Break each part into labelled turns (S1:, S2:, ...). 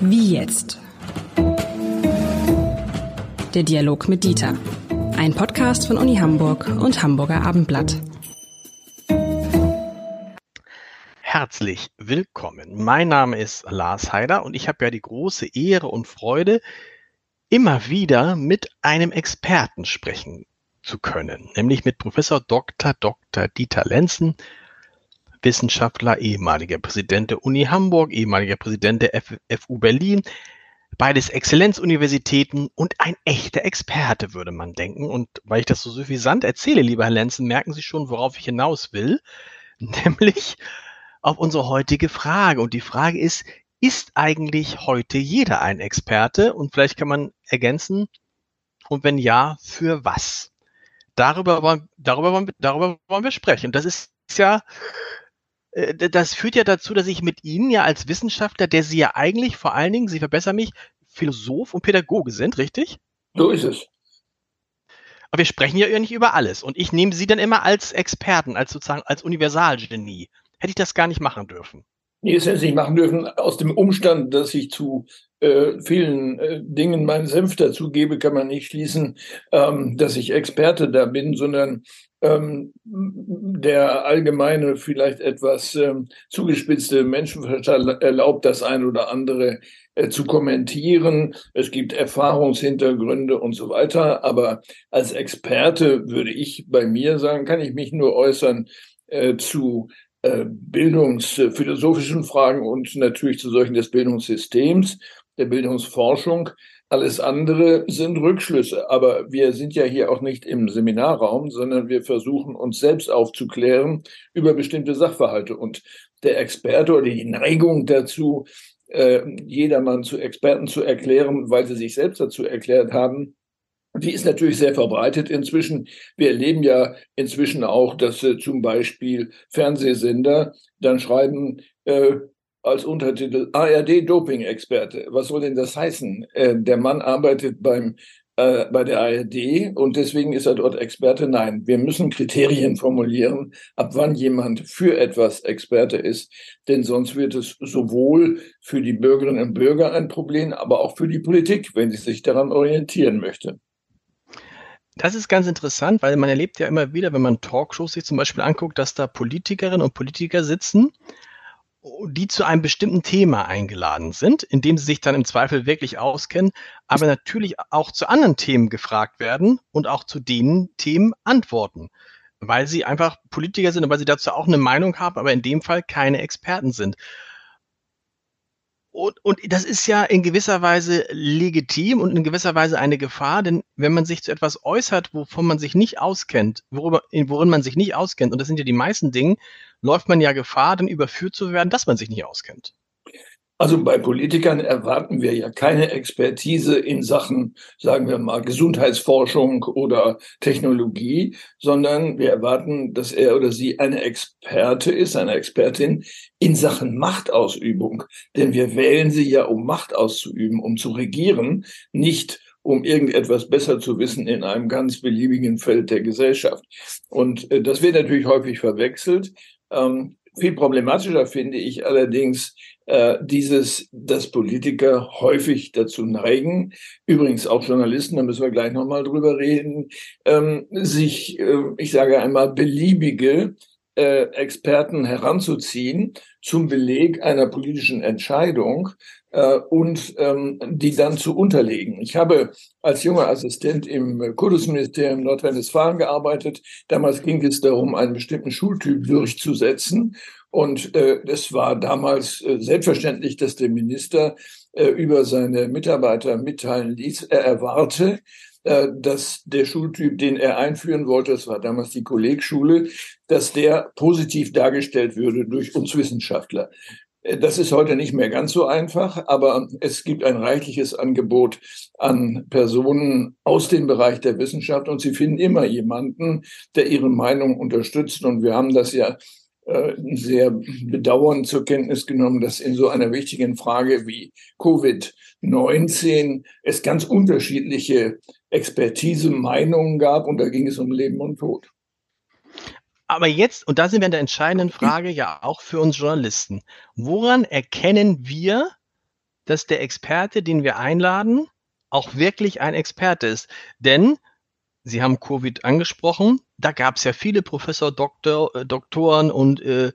S1: Wie jetzt? Der Dialog mit Dieter. Ein Podcast von Uni Hamburg und Hamburger Abendblatt.
S2: Herzlich willkommen. Mein Name ist Lars Heider und ich habe ja die große Ehre und Freude, immer wieder mit einem Experten sprechen zu können, nämlich mit Professor Dr. Dr. Dieter Lenzen, Wissenschaftler, ehemaliger Präsident der Uni Hamburg, ehemaliger Präsident der FU Berlin, beides Exzellenzuniversitäten und ein echter Experte, würde man denken. Und weil ich das so suffisant erzähle, lieber Herr Lenzen, merken Sie schon, worauf ich hinaus will, nämlich auf unsere heutige Frage. Und die Frage ist, ist eigentlich heute jeder ein Experte? Und vielleicht kann man ergänzen, und wenn ja, für was? Darüber wollen, darüber darüber wollen wir sprechen. Das ist ja das führt ja dazu, dass ich mit Ihnen ja als Wissenschaftler, der Sie ja eigentlich vor allen Dingen, Sie verbessern mich, Philosoph und Pädagoge sind, richtig?
S3: So ist es.
S2: Aber wir sprechen ja nicht über alles. Und ich nehme Sie dann immer als Experten, als sozusagen als Universalgenie. Hätte ich das gar nicht machen dürfen.
S3: Nee, das hätte ich nicht machen dürfen. Aus dem Umstand, dass ich zu äh, vielen äh, Dingen meinen Senf dazugebe, kann man nicht schließen, ähm, dass ich Experte da bin, sondern ähm, der allgemeine, vielleicht etwas ähm, zugespitzte Menschenverstand erlaubt das ein oder andere äh, zu kommentieren. Es gibt Erfahrungshintergründe und so weiter. Aber als Experte würde ich bei mir sagen, kann ich mich nur äußern äh, zu äh, bildungsphilosophischen Fragen und natürlich zu solchen des Bildungssystems, der Bildungsforschung. Alles andere sind Rückschlüsse. Aber wir sind ja hier auch nicht im Seminarraum, sondern wir versuchen uns selbst aufzuklären über bestimmte Sachverhalte. Und der Experte oder die Neigung dazu, äh, jedermann zu Experten zu erklären, weil sie sich selbst dazu erklärt haben, die ist natürlich sehr verbreitet inzwischen. Wir erleben ja inzwischen auch, dass äh, zum Beispiel Fernsehsender dann schreiben, äh, als Untertitel ARD-Doping-Experte. Was soll denn das heißen? Äh, der Mann arbeitet beim äh, bei der ARD und deswegen ist er dort Experte. Nein, wir müssen Kriterien formulieren, ab wann jemand für etwas Experte ist, denn sonst wird es sowohl für die Bürgerinnen und Bürger ein Problem, aber auch für die Politik, wenn sie sich daran orientieren möchte.
S2: Das ist ganz interessant, weil man erlebt ja immer wieder, wenn man Talkshows sich zum Beispiel anguckt, dass da Politikerinnen und Politiker sitzen die zu einem bestimmten Thema eingeladen sind, in dem sie sich dann im Zweifel wirklich auskennen, aber natürlich auch zu anderen Themen gefragt werden und auch zu den Themen antworten, weil sie einfach Politiker sind und weil sie dazu auch eine Meinung haben, aber in dem Fall keine Experten sind. Und, und das ist ja in gewisser Weise legitim und in gewisser Weise eine Gefahr, denn wenn man sich zu etwas äußert, wovon man sich nicht auskennt, worüber, worin man sich nicht auskennt, und das sind ja die meisten Dinge, läuft man ja Gefahr, dann überführt zu werden, dass man sich nicht auskennt.
S3: Also bei Politikern erwarten wir ja keine Expertise in Sachen, sagen wir mal, Gesundheitsforschung oder Technologie, sondern wir erwarten, dass er oder sie eine Experte ist, eine Expertin in Sachen Machtausübung. Denn wir wählen sie ja, um Macht auszuüben, um zu regieren, nicht um irgendetwas besser zu wissen in einem ganz beliebigen Feld der Gesellschaft. Und äh, das wird natürlich häufig verwechselt. Ähm, viel problematischer finde ich allerdings äh, dieses, dass Politiker häufig dazu neigen, übrigens auch Journalisten, da müssen wir gleich nochmal drüber reden, ähm, sich, äh, ich sage einmal, beliebige äh, Experten heranzuziehen zum Beleg einer politischen Entscheidung äh, und ähm, die dann zu unterlegen. Ich habe als junger Assistent im Kultusministerium Nordrhein-Westfalen gearbeitet. Damals ging es darum, einen bestimmten Schultyp durchzusetzen. Und äh, es war damals äh, selbstverständlich, dass der Minister äh, über seine Mitarbeiter mitteilen ließ, er erwarte, äh, dass der Schultyp, den er einführen wollte, das war damals die Kollegschule, dass der positiv dargestellt würde durch uns Wissenschaftler. Das ist heute nicht mehr ganz so einfach, aber es gibt ein reichliches Angebot an Personen aus dem Bereich der Wissenschaft und sie finden immer jemanden, der ihre Meinung unterstützt. Und wir haben das ja äh, sehr bedauernd zur Kenntnis genommen, dass in so einer wichtigen Frage wie Covid-19 es ganz unterschiedliche Expertise, Meinungen gab und da ging es um Leben und Tod.
S2: Aber jetzt, und da sind wir an der entscheidenden Frage ja auch für uns Journalisten. Woran erkennen wir, dass der Experte, den wir einladen, auch wirklich ein Experte ist? Denn Sie haben Covid angesprochen. Da gab es ja viele Professor, Doktor, äh, Doktoren und äh,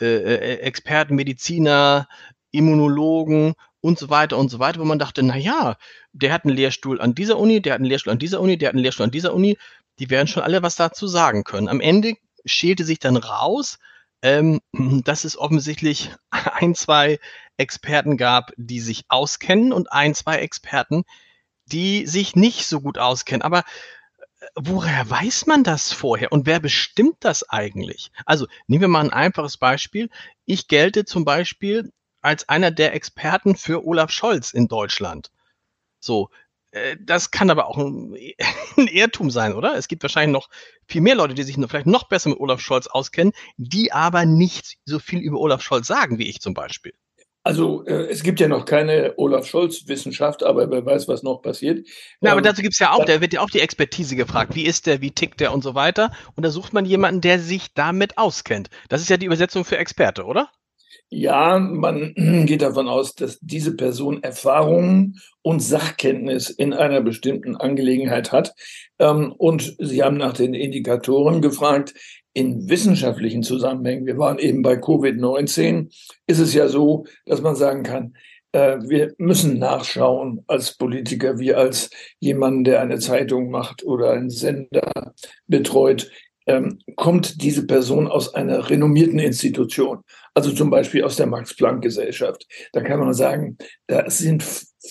S2: äh, äh, Experten, Mediziner, Immunologen und so weiter und so weiter, wo man dachte, na ja, der hat einen Lehrstuhl an dieser Uni, der hat einen Lehrstuhl an dieser Uni, der hat einen Lehrstuhl an dieser Uni. Die werden schon alle was dazu sagen können. Am Ende schälte sich dann raus, ähm, dass es offensichtlich ein, zwei Experten gab, die sich auskennen und ein, zwei Experten, die sich nicht so gut auskennen. Aber woher weiß man das vorher und wer bestimmt das eigentlich? Also nehmen wir mal ein einfaches Beispiel. Ich gelte zum Beispiel als einer der Experten für Olaf Scholz in Deutschland. So, äh, das kann aber auch ein, ein Irrtum sein, oder? Es gibt wahrscheinlich noch viel mehr Leute, die sich vielleicht noch besser mit Olaf Scholz auskennen, die aber nicht so viel über Olaf Scholz sagen wie ich zum Beispiel.
S3: Also äh, es gibt ja noch keine Olaf Scholz-Wissenschaft, aber wer weiß, was noch passiert.
S2: Na, aber ähm, dazu gibt es ja auch, da wird ja auch die Expertise gefragt. Wie ist der, wie tickt der und so weiter. Und da sucht man jemanden, der sich damit auskennt. Das ist ja die Übersetzung für Experte, oder?
S3: Ja, man geht davon aus, dass diese Person Erfahrungen und Sachkenntnis in einer bestimmten Angelegenheit hat. Ähm, und Sie haben nach den Indikatoren gefragt in wissenschaftlichen Zusammenhängen, wir waren eben bei Covid-19, ist es ja so, dass man sagen kann, äh, wir müssen nachschauen als Politiker wie als jemand, der eine Zeitung macht oder einen Sender betreut. Ähm, kommt diese Person aus einer renommierten Institution, also zum Beispiel aus der Max-Planck-Gesellschaft. Da kann man sagen, da sind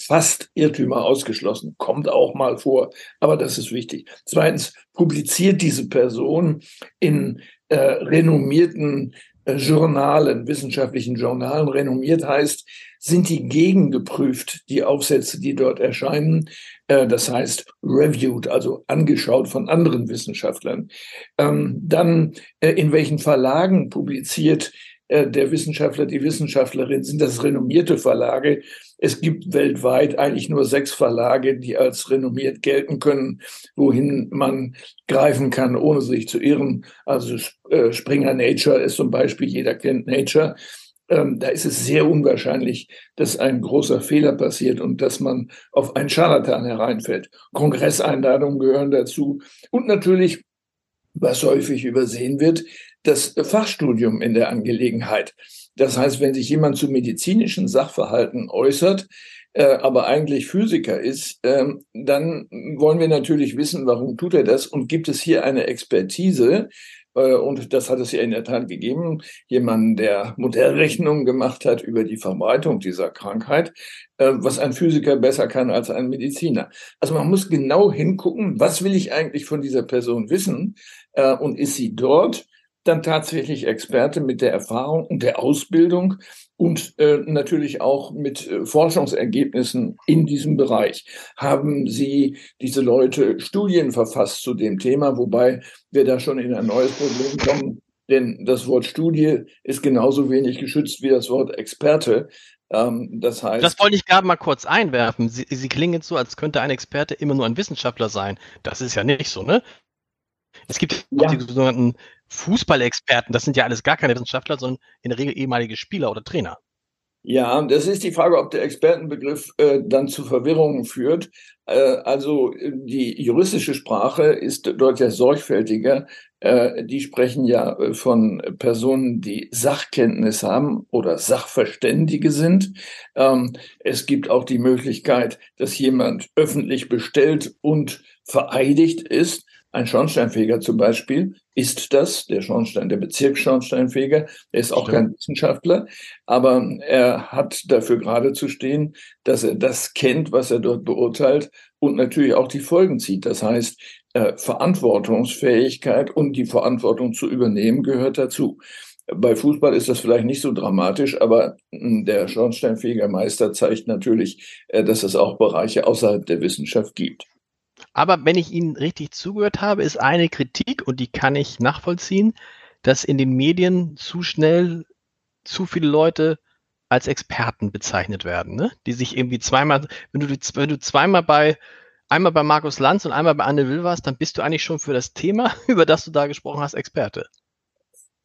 S3: fast Irrtümer ausgeschlossen, kommt auch mal vor, aber das ist wichtig. Zweitens, publiziert diese Person in äh, renommierten äh, Journalen, wissenschaftlichen Journalen, renommiert heißt, sind die gegengeprüft, die Aufsätze, die dort erscheinen, das heißt reviewed, also angeschaut von anderen Wissenschaftlern. Ähm, dann, äh, in welchen Verlagen publiziert äh, der Wissenschaftler, die Wissenschaftlerin, sind das renommierte Verlage. Es gibt weltweit eigentlich nur sechs Verlage, die als renommiert gelten können, wohin man greifen kann, ohne sich zu irren. Also äh, Springer Nature ist zum Beispiel, jeder kennt Nature. Ähm, da ist es sehr unwahrscheinlich, dass ein großer Fehler passiert und dass man auf einen Scharlatan hereinfällt. Kongresseinladungen gehören dazu. Und natürlich, was häufig übersehen wird, das Fachstudium in der Angelegenheit. Das heißt, wenn sich jemand zu medizinischen Sachverhalten äußert, äh, aber eigentlich Physiker ist, äh, dann wollen wir natürlich wissen, warum tut er das und gibt es hier eine Expertise, und das hat es ja in der Tat gegeben, jemanden, der Modellrechnungen gemacht hat über die Verbreitung dieser Krankheit, äh, was ein Physiker besser kann als ein Mediziner. Also man muss genau hingucken, was will ich eigentlich von dieser Person wissen äh, und ist sie dort dann tatsächlich Experte mit der Erfahrung und der Ausbildung und äh, natürlich auch mit äh, Forschungsergebnissen in diesem Bereich. Haben Sie diese Leute Studien verfasst zu dem Thema, wobei wir da schon in ein neues Problem kommen, denn das Wort Studie ist genauso wenig geschützt wie das Wort Experte.
S2: Ähm, das heißt. Das wollte ich gerade mal kurz einwerfen. Sie, Sie klingen so, als könnte ein Experte immer nur ein Wissenschaftler sein. Das ist ja nicht so, ne? Es gibt ja. die sogenannten Fußballexperten, das sind ja alles gar keine Wissenschaftler, sondern in der Regel ehemalige Spieler oder Trainer.
S3: Ja, das ist die Frage, ob der Expertenbegriff äh, dann zu Verwirrungen führt. Äh, also die juristische Sprache ist dort ja sorgfältiger. Äh, die sprechen ja äh, von Personen, die Sachkenntnis haben oder Sachverständige sind. Ähm, es gibt auch die Möglichkeit, dass jemand öffentlich bestellt und vereidigt ist. Ein Schornsteinfeger zum Beispiel ist das, der Schornstein, der Bezirksschornsteinfeger. Er ist auch Stimmt. kein Wissenschaftler, aber er hat dafür gerade zu stehen, dass er das kennt, was er dort beurteilt und natürlich auch die Folgen zieht. Das heißt, äh, Verantwortungsfähigkeit und die Verantwortung zu übernehmen gehört dazu. Bei Fußball ist das vielleicht nicht so dramatisch, aber hm, der Schornsteinfegermeister zeigt natürlich, äh, dass es auch Bereiche außerhalb der Wissenschaft gibt.
S2: Aber wenn ich Ihnen richtig zugehört habe, ist eine Kritik, und die kann ich nachvollziehen, dass in den Medien zu schnell zu viele Leute als Experten bezeichnet werden, ne? die sich irgendwie zweimal, wenn du, wenn du zweimal bei, einmal bei Markus Lanz und einmal bei Anne Will warst, dann bist du eigentlich schon für das Thema, über das du da gesprochen hast, Experte.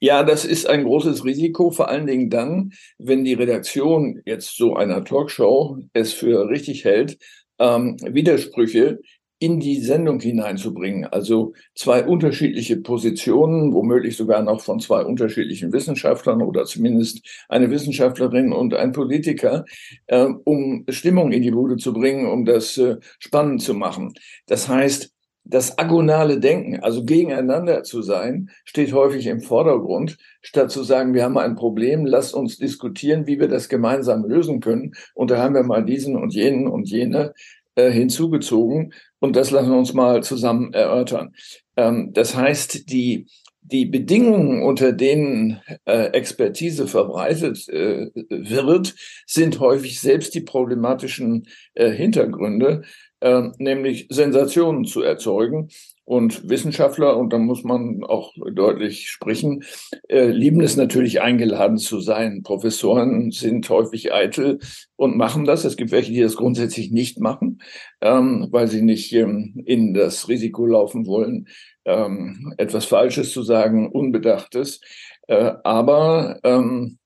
S3: Ja, das ist ein großes Risiko, vor allen Dingen dann, wenn die Redaktion jetzt so einer Talkshow es für richtig hält, ähm, Widersprüche in die Sendung hineinzubringen. Also zwei unterschiedliche Positionen, womöglich sogar noch von zwei unterschiedlichen Wissenschaftlern oder zumindest eine Wissenschaftlerin und ein Politiker, äh, um Stimmung in die Bude zu bringen, um das äh, spannend zu machen. Das heißt, das agonale Denken, also gegeneinander zu sein, steht häufig im Vordergrund, statt zu sagen, wir haben ein Problem, lasst uns diskutieren, wie wir das gemeinsam lösen können. Und da haben wir mal diesen und jenen und jene äh, hinzugezogen und das lassen wir uns mal zusammen erörtern. Ähm, das heißt, die, die Bedingungen, unter denen äh, Expertise verbreitet äh, wird, sind häufig selbst die problematischen äh, Hintergründe, äh, nämlich Sensationen zu erzeugen. Und Wissenschaftler, und da muss man auch deutlich sprechen, äh, lieben es natürlich eingeladen zu sein. Professoren sind häufig eitel und machen das. Es gibt welche, die das grundsätzlich nicht machen, ähm, weil sie nicht ähm, in das Risiko laufen wollen, ähm, etwas Falsches zu sagen, Unbedachtes. Äh, aber ähm,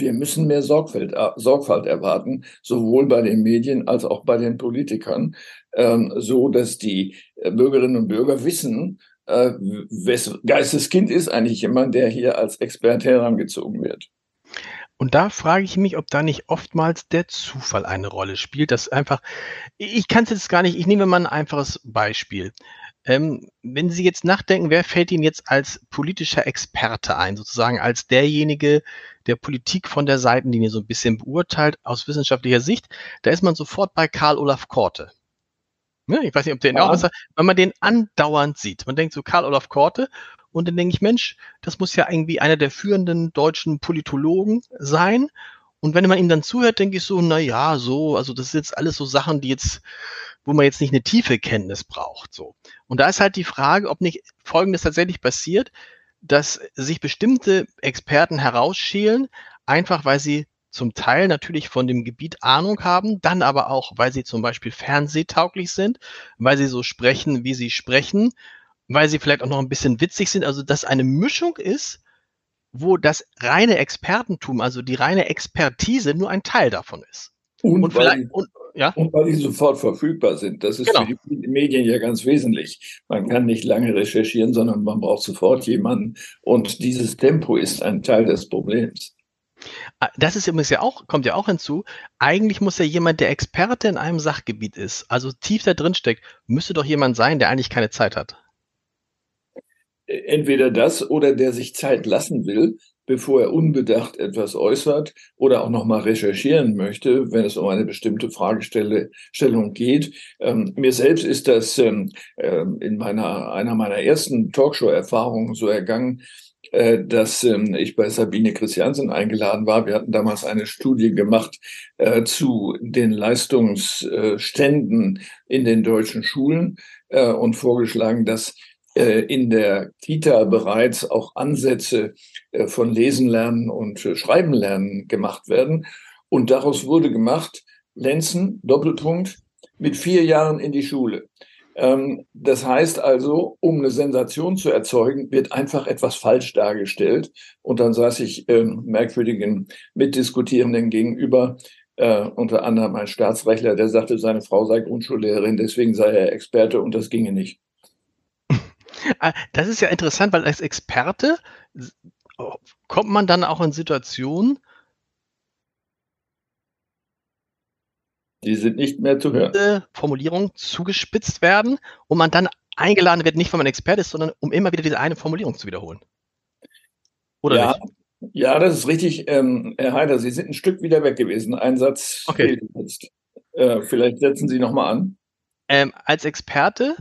S3: wir müssen mehr Sorgfalt, äh, Sorgfalt erwarten, sowohl bei den Medien als auch bei den Politikern, ähm, so dass die äh, Bürgerinnen und Bürger wissen, äh, wes Geisteskind ist eigentlich jemand, der hier als Experte herangezogen wird.
S2: Und da frage ich mich, ob da nicht oftmals der Zufall eine Rolle spielt, dass einfach, ich kann es jetzt gar nicht, ich nehme mal ein einfaches Beispiel. Ähm, wenn Sie jetzt nachdenken, wer fällt Ihnen jetzt als politischer Experte ein, sozusagen als derjenige, der Politik von der Seitenlinie so ein bisschen beurteilt aus wissenschaftlicher Sicht, da ist man sofort bei Karl Olaf Korte. Ne? Ich weiß nicht, ob der ja. auch was, wenn man den andauernd sieht. Man denkt so Karl Olaf Korte und dann denke ich, Mensch, das muss ja irgendwie einer der führenden deutschen Politologen sein. Und wenn man ihm dann zuhört, denke ich so, na ja, so, also das sind jetzt alles so Sachen, die jetzt, wo man jetzt nicht eine tiefe Kenntnis braucht, so. Und da ist halt die Frage, ob nicht Folgendes tatsächlich passiert, dass sich bestimmte Experten herausschälen, einfach weil sie zum Teil natürlich von dem Gebiet Ahnung haben, dann aber auch, weil sie zum Beispiel fernsehtauglich sind, weil sie so sprechen, wie sie sprechen, weil sie vielleicht auch noch ein bisschen witzig sind. Also, dass eine Mischung ist, wo das reine Expertentum, also die reine Expertise nur ein Teil davon ist.
S3: Und, und, weil, und, ja? und weil die sofort verfügbar sind. Das ist genau. für die Medien ja ganz wesentlich. Man kann nicht lange recherchieren, sondern man braucht sofort jemanden. Und dieses Tempo ist ein Teil des Problems.
S2: Ah, das ist übrigens ja auch, kommt ja auch hinzu. Eigentlich muss ja jemand, der Experte in einem Sachgebiet ist, also tief da drin steckt, müsste doch jemand sein, der eigentlich keine Zeit hat.
S3: Entweder das oder der sich Zeit lassen will, bevor er unbedacht etwas äußert oder auch nochmal recherchieren möchte, wenn es um eine bestimmte Fragestellung geht. Ähm, mir selbst ist das ähm, äh, in meiner, einer meiner ersten Talkshow-Erfahrungen so ergangen, äh, dass ähm, ich bei Sabine Christiansen eingeladen war. Wir hatten damals eine Studie gemacht äh, zu den Leistungsständen in den deutschen Schulen äh, und vorgeschlagen, dass äh, in der Kita bereits auch Ansätze äh, von Lesen lernen und äh, Schreiben lernen gemacht werden. Und daraus wurde gemacht, Lenzen, Doppelpunkt, mit vier Jahren in die Schule. Ähm, das heißt also, um eine Sensation zu erzeugen, wird einfach etwas falsch dargestellt. Und dann saß ich ähm, merkwürdigen Mitdiskutierenden gegenüber, äh, unter anderem ein Staatsrechtler, der sagte, seine Frau sei Grundschullehrerin, deswegen sei er Experte und das ginge nicht.
S2: Ah, das ist ja interessant, weil als Experte kommt man dann auch in Situationen,
S3: Die sind nicht mehr zu hören.
S2: Formulierungen zugespitzt werden und man dann eingeladen wird, nicht weil man Experte ist, sondern um immer wieder diese eine Formulierung zu wiederholen.
S3: Oder ja, nicht? Ja, das ist richtig. Ähm, Herr Heider, Sie sind ein Stück wieder weg gewesen. Ein Satz okay. Äh, vielleicht setzen Sie nochmal an.
S2: Ähm, als Experte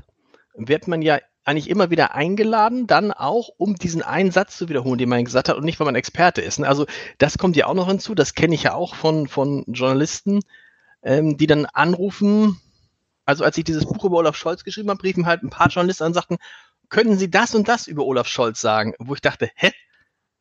S2: wird man ja eigentlich immer wieder eingeladen, dann auch, um diesen einen Satz zu wiederholen, den man gesagt hat und nicht, weil man Experte ist. Ne? Also das kommt ja auch noch hinzu, das kenne ich ja auch von, von Journalisten, ähm, die dann anrufen, also als ich dieses Buch über Olaf Scholz geschrieben habe, riefen halt ein paar Journalisten an und sagten, können Sie das und das über Olaf Scholz sagen? Wo ich dachte, hä?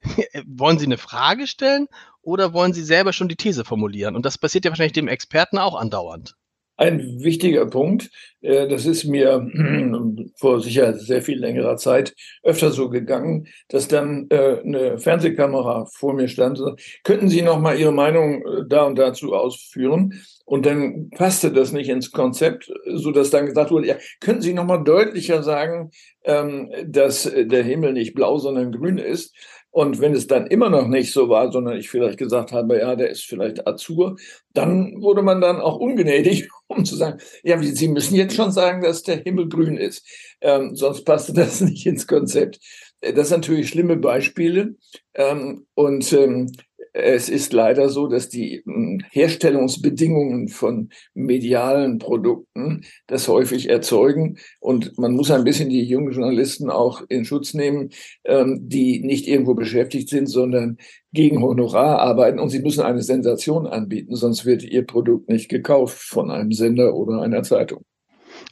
S2: wollen Sie eine Frage stellen oder wollen Sie selber schon die These formulieren? Und das passiert ja wahrscheinlich dem Experten auch andauernd.
S3: Ein wichtiger Punkt, äh, das ist mir vor sicher sehr viel längerer Zeit öfter so gegangen, dass dann äh, eine Fernsehkamera vor mir stand. Könnten Sie noch mal Ihre Meinung äh, da und dazu ausführen? Und dann passte das nicht ins Konzept, so dass dann gesagt wurde, ja, könnten Sie noch mal deutlicher sagen, ähm, dass der Himmel nicht blau, sondern grün ist? Und wenn es dann immer noch nicht so war, sondern ich vielleicht gesagt habe, ja, der ist vielleicht Azur, dann wurde man dann auch ungnädig, um zu sagen, ja, Sie müssen jetzt schon sagen, dass der Himmel grün ist. Ähm, sonst passte das nicht ins Konzept. Das sind natürlich schlimme Beispiele. Ähm, und ähm, es ist leider so, dass die hm, Herstellungsbedingungen von medialen Produkten das häufig erzeugen. Und man muss ein bisschen die jungen Journalisten auch in Schutz nehmen, ähm, die nicht irgendwo beschäftigt sind, sondern gegen Honorar arbeiten. Und sie müssen eine Sensation anbieten, sonst wird ihr Produkt nicht gekauft von einem Sender oder einer Zeitung.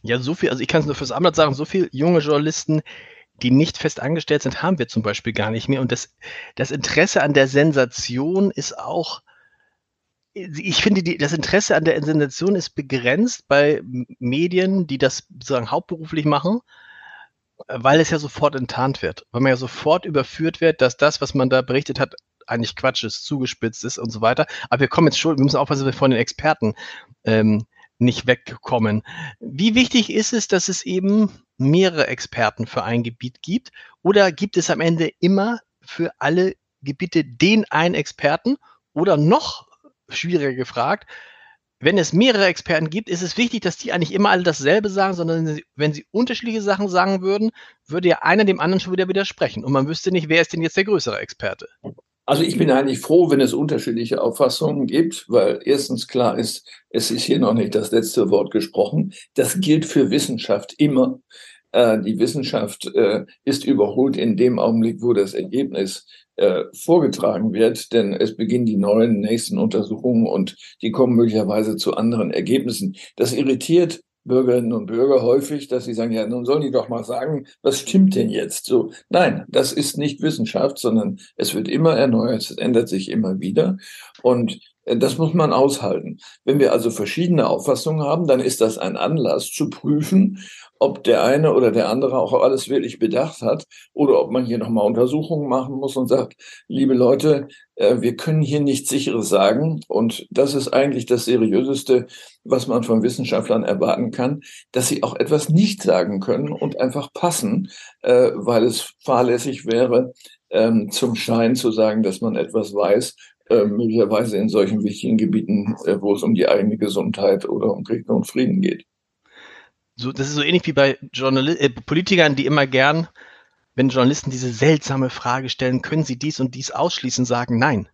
S2: Ja, so viel, also ich kann es nur fürs Amtblatt sagen, so viele junge Journalisten, die nicht fest angestellt sind, haben wir zum Beispiel gar nicht mehr. Und das, das Interesse an der Sensation ist auch, ich finde, die, das Interesse an der Sensation ist begrenzt bei Medien, die das sozusagen hauptberuflich machen, weil es ja sofort enttarnt wird, weil man ja sofort überführt wird, dass das, was man da berichtet hat, eigentlich Quatsch ist, zugespitzt ist und so weiter. Aber wir kommen jetzt schon, wir müssen aufpassen, dass wir von den Experten ähm, nicht wegkommen. Wie wichtig ist es, dass es eben mehrere Experten für ein Gebiet gibt? Oder gibt es am Ende immer für alle Gebiete den einen Experten? Oder noch schwieriger gefragt, wenn es mehrere Experten gibt, ist es wichtig, dass die eigentlich immer alle dasselbe sagen, sondern wenn sie unterschiedliche Sachen sagen würden, würde ja einer dem anderen schon wieder widersprechen. Und man wüsste nicht, wer ist denn jetzt der größere Experte.
S3: Also ich bin eigentlich froh, wenn es unterschiedliche Auffassungen gibt, weil erstens klar ist, es ist hier noch nicht das letzte Wort gesprochen. Das gilt für Wissenschaft immer. Äh, die Wissenschaft äh, ist überholt in dem Augenblick, wo das Ergebnis äh, vorgetragen wird, denn es beginnen die neuen nächsten Untersuchungen und die kommen möglicherweise zu anderen Ergebnissen. Das irritiert Bürgerinnen und Bürger häufig, dass sie sagen, ja, nun sollen die doch mal sagen, was stimmt denn jetzt so? Nein, das ist nicht Wissenschaft, sondern es wird immer erneuert, es ändert sich immer wieder. Und das muss man aushalten. Wenn wir also verschiedene Auffassungen haben, dann ist das ein Anlass zu prüfen, ob der eine oder der andere auch alles wirklich bedacht hat oder ob man hier nochmal Untersuchungen machen muss und sagt, liebe Leute, äh, wir können hier nichts Sicheres sagen. Und das ist eigentlich das Seriöseste, was man von Wissenschaftlern erwarten kann, dass sie auch etwas nicht sagen können und einfach passen, äh, weil es fahrlässig wäre, ähm, zum Schein zu sagen, dass man etwas weiß, äh, möglicherweise in solchen wichtigen Gebieten, wo es um die eigene Gesundheit oder um Krieg und Frieden geht
S2: so, das ist so ähnlich wie bei Journal äh, Politikern, die immer gern, wenn Journalisten diese seltsame Frage stellen, können sie dies und dies ausschließen, sagen nein.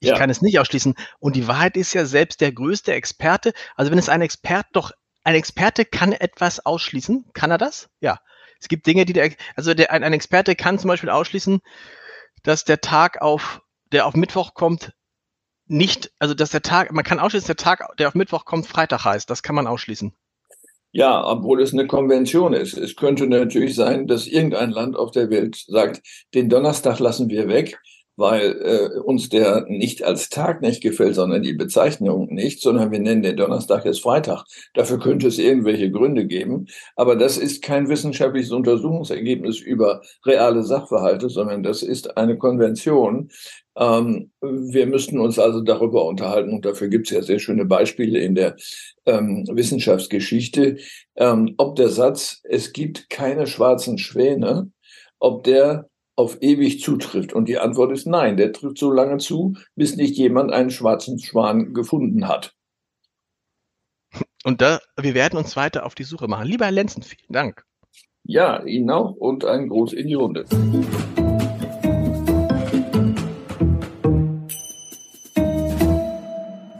S2: Ich ja. kann es nicht ausschließen. Und die Wahrheit ist ja selbst der größte Experte. Also wenn es ein Experte doch, ein Experte kann etwas ausschließen, kann er das? Ja. Es gibt Dinge, die der, also der, ein, ein Experte kann zum Beispiel ausschließen, dass der Tag auf, der auf Mittwoch kommt, nicht, also dass der Tag, man kann ausschließen, dass der Tag, der auf Mittwoch kommt, Freitag heißt. Das kann man ausschließen.
S3: Ja, obwohl es eine Konvention ist. Es könnte natürlich sein, dass irgendein Land auf der Welt sagt, den Donnerstag lassen wir weg, weil äh, uns der nicht als Tag nicht gefällt, sondern die Bezeichnung nicht, sondern wir nennen den Donnerstag jetzt Freitag. Dafür könnte es irgendwelche Gründe geben. Aber das ist kein wissenschaftliches Untersuchungsergebnis über reale Sachverhalte, sondern das ist eine Konvention, ähm, wir müssten uns also darüber unterhalten und dafür gibt es ja sehr schöne Beispiele in der ähm, Wissenschaftsgeschichte, ähm, ob der Satz, es gibt keine schwarzen Schwäne, ob der auf ewig zutrifft. Und die Antwort ist nein, der trifft so lange zu, bis nicht jemand einen schwarzen Schwan gefunden hat.
S2: Und da, wir werden uns weiter auf die Suche machen. Lieber Herr Lenzen, vielen Dank.
S3: Ja, Ihnen auch und ein Gruß in die Runde.